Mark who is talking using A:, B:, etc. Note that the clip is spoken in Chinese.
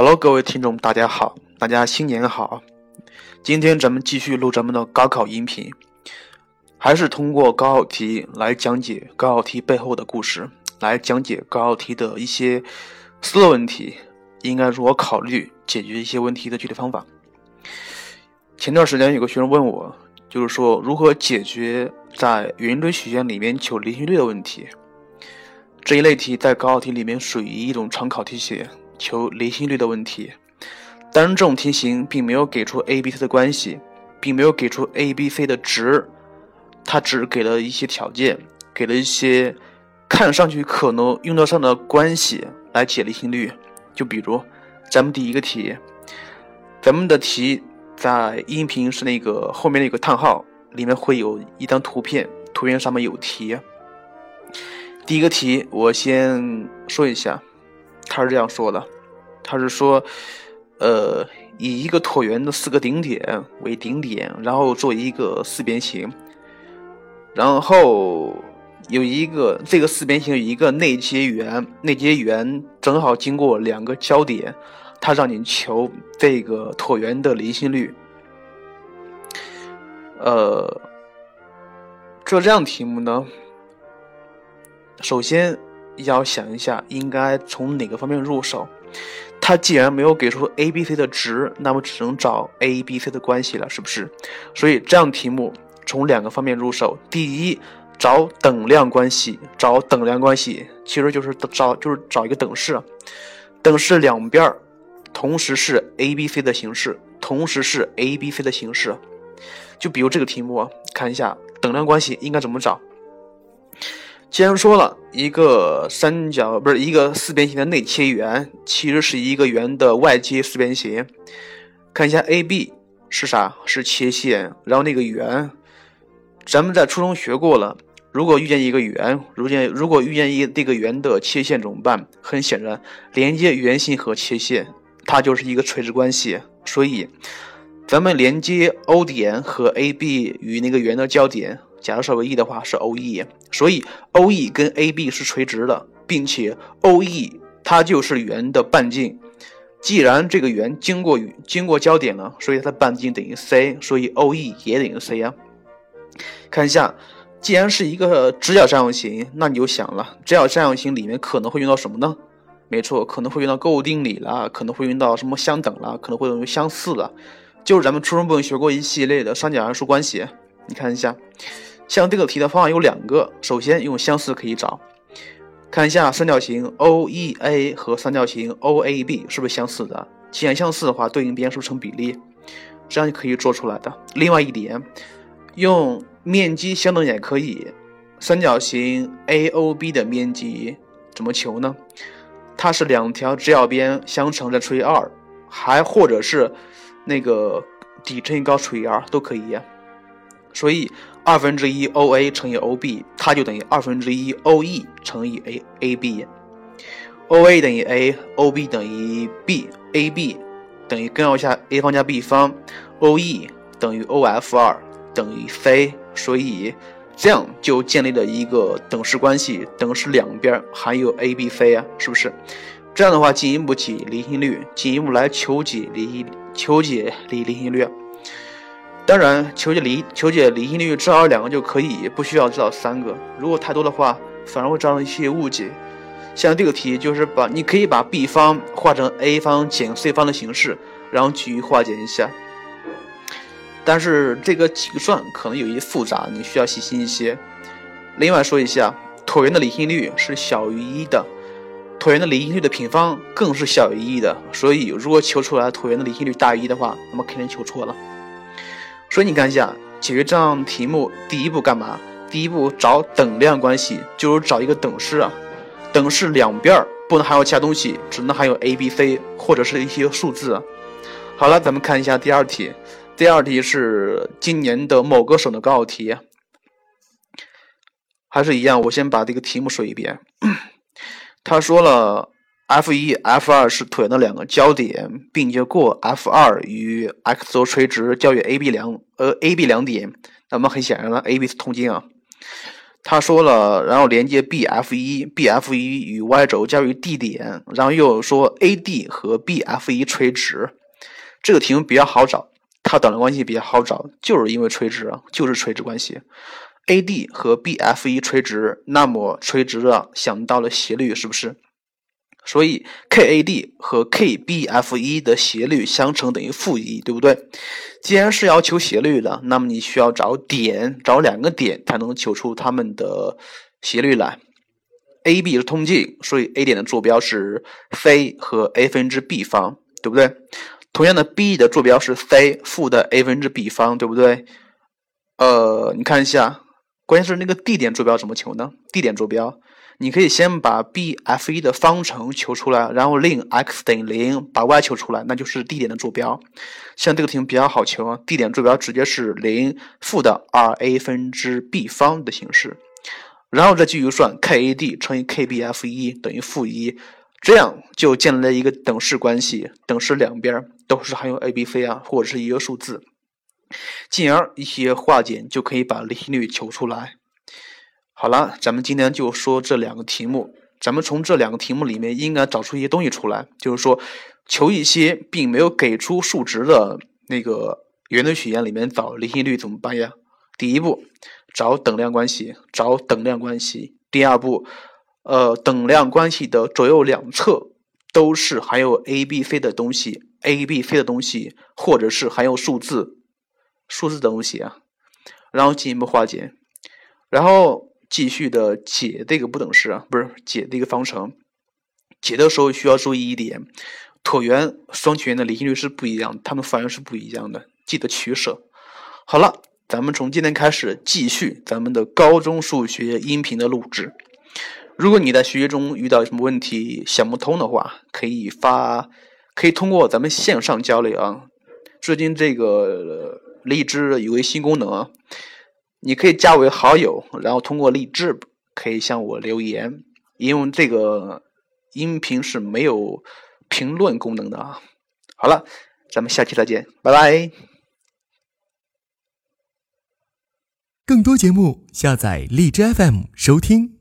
A: Hello，各位听众，大家好，大家新年好。今天咱们继续录咱们的高考音频，还是通过高考题来讲解高考题背后的故事，来讲解高考题的一些思路问题，应该如何考虑解决一些问题的具体方法。前段时间有个学生问我，就是说如何解决在圆锥曲线里面求离心率的问题。这一类题在高考题里面属于一种常考题型。求离心率的问题，当然这种题型并没有给出 a、b、c 的关系，并没有给出 a、b、c 的值，它只给了一些条件，给了一些看上去可能用得上的关系来解离心率。就比如咱们第一个题，咱们的题在音频是那个后面的一个叹号，里面会有一张图片，图片上面有题。第一个题我先说一下。他是这样说的，他是说，呃，以一个椭圆的四个顶点为顶点，然后做一个四边形，然后有一个这个四边形有一个内接圆，内接圆正好经过两个交点，他让你求这个椭圆的离心率。呃，做这样题目呢，首先。要想一下，应该从哪个方面入手？他既然没有给出 a、b、c 的值，那么只能找 a、b、c 的关系了，是不是？所以这样题目从两个方面入手。第一，找等量关系，找等量关系其实就是找就是找一个等式，等式两边同时是 a、b、c 的形式，同时是 a、b、c 的形式。就比如这个题目，看一下等量关系应该怎么找。既然说了一个三角不是一个四边形的内切圆，其实是一个圆的外接四边形。看一下 AB 是啥？是切线。然后那个圆，咱们在初中学过了。如果遇见一个圆，如见如果遇见一这个圆的切线怎么办？很显然，连接圆心和切线，它就是一个垂直关系。所以，咱们连接 O 点和 AB 与那个圆的交点。假如是个 E 的话是 OE，所以 OE 跟 AB 是垂直的，并且 OE 它就是圆的半径。既然这个圆经过经过交点了，所以它的半径等于 c，所以 OE 也等于 c 啊。看一下，既然是一个直角三角形，那你就想了，直角三角形里面可能会用到什么呢？没错，可能会用到勾股定理啦，可能会用到什么相等啦，可能会用相似了，就是咱们初中部分学过一系列的三角函数关系。你看一下。像这个题的方法有两个，首先用相似可以找，看一下三角形 OEA 和三角形 OAB 是不是相似的？既然相似的话，对应边是不是成比例？这样就可以做出来的。另外一点，用面积相等也可以。三角形 AOB 的面积怎么求呢？它是两条直角边相乘再除以二，还或者是那个底乘以高除以二都可以。所以二分之一 O A 乘以 O B，它就等于二分之一 O E 乘以 A A B。O A 等于 A，O B 等于 B，A B 等于根号下 A 方加 B 方，O E 等于 O F 二等于 C。所以这样就建立了一个等式关系，等式两边含有 A B C 啊，是不是？这样的话进一步解离心率，进一步来求解离求解离离心率。当然，求解离求解离心率知道两个就可以，不需要知道三个。如果太多的话，反而会造成一些误解。像这个题就是把你可以把 b 方化成 a 方减 c 方的形式，然后去化简一下。但是这个计算可能有些复杂，你需要细心一些。另外说一下，椭圆的离心率是小于一的，椭圆的离心率的平方更是小于一的。所以，如果求出来椭圆的离心率大于一的话，那么肯定求错了。所以你看一下，解决这样题目，第一步干嘛？第一步找等量关系，就是找一个等式啊。等式两边不能含有其他东西，只能含有 a、b、c 或者是一些数字。好了，咱们看一下第二题。第二题是今年的某个省的高考题，还是一样，我先把这个题目说一遍。他说了。F 一、F 二是椭圆的两个交点，并且过 F 二与 x 轴垂直，交于 AB 两呃 AB 两点。那么很显然了，AB 是通径啊。他说了，然后连接 BF 一，BF 一与 Y 轴交于 D 点，然后又说 AD 和 BF 一垂直。这个题目比较好找，它等量关系比较好找，就是因为垂直啊，就是垂直关系。AD 和 BF 一垂直，那么垂直的想到了斜率，是不是？所以 KAD 和 KBF 一的斜率相乘等于负一，对不对？既然是要求斜率的，那么你需要找点，找两个点才能求出它们的斜率来。AB 是通径，所以 A 点的坐标是 c 和 a 分之 b 方，对不对？同样的，B 的坐标是 c 负的 a 分之 b 方，对不对？呃，你看一下，关键是那个 D 点坐标怎么求呢？D 点坐标。你可以先把 BF 一的方程求出来，然后令 x 等于零，把 y 求出来，那就是 D 点的坐标。像这个题比较好求，D 点坐标直接是零负的二 a 分之 b 方的形式，然后再继续算 KAD 乘以 KBF 一等于负一，这样就建立了一个等式关系，等式两边都是含有 a、b、c 啊，或者是一个数字，进而一些化简就可以把离心率求出来。好了，咱们今天就说这两个题目。咱们从这两个题目里面应该找出一些东西出来，就是说，求一些并没有给出数值的那个圆锥曲线里面找离心率怎么办呀？第一步，找等量关系，找等量关系。第二步，呃，等量关系的左右两侧都是含有 a、b、c 的东西，a、b、c 的东西，或者是含有数字、数字的东西啊，然后进一步化简，然后。继续的解这个不等式啊，不是解这个方程。解的时候需要注意一点，椭圆、双曲线的离心率是不一样，它们反应是不一样的，记得取舍。好了，咱们从今天开始继续咱们的高中数学音频的录制。如果你在学习中遇到什么问题想不通的话，可以发，可以通过咱们线上交流啊。最近这个荔枝有个新功能啊。你可以加为好友，然后通过励志可以向我留言，因为这个音频是没有评论功能的啊。好了，咱们下期再见，拜拜。
B: 更多节目下载荔枝 FM 收听。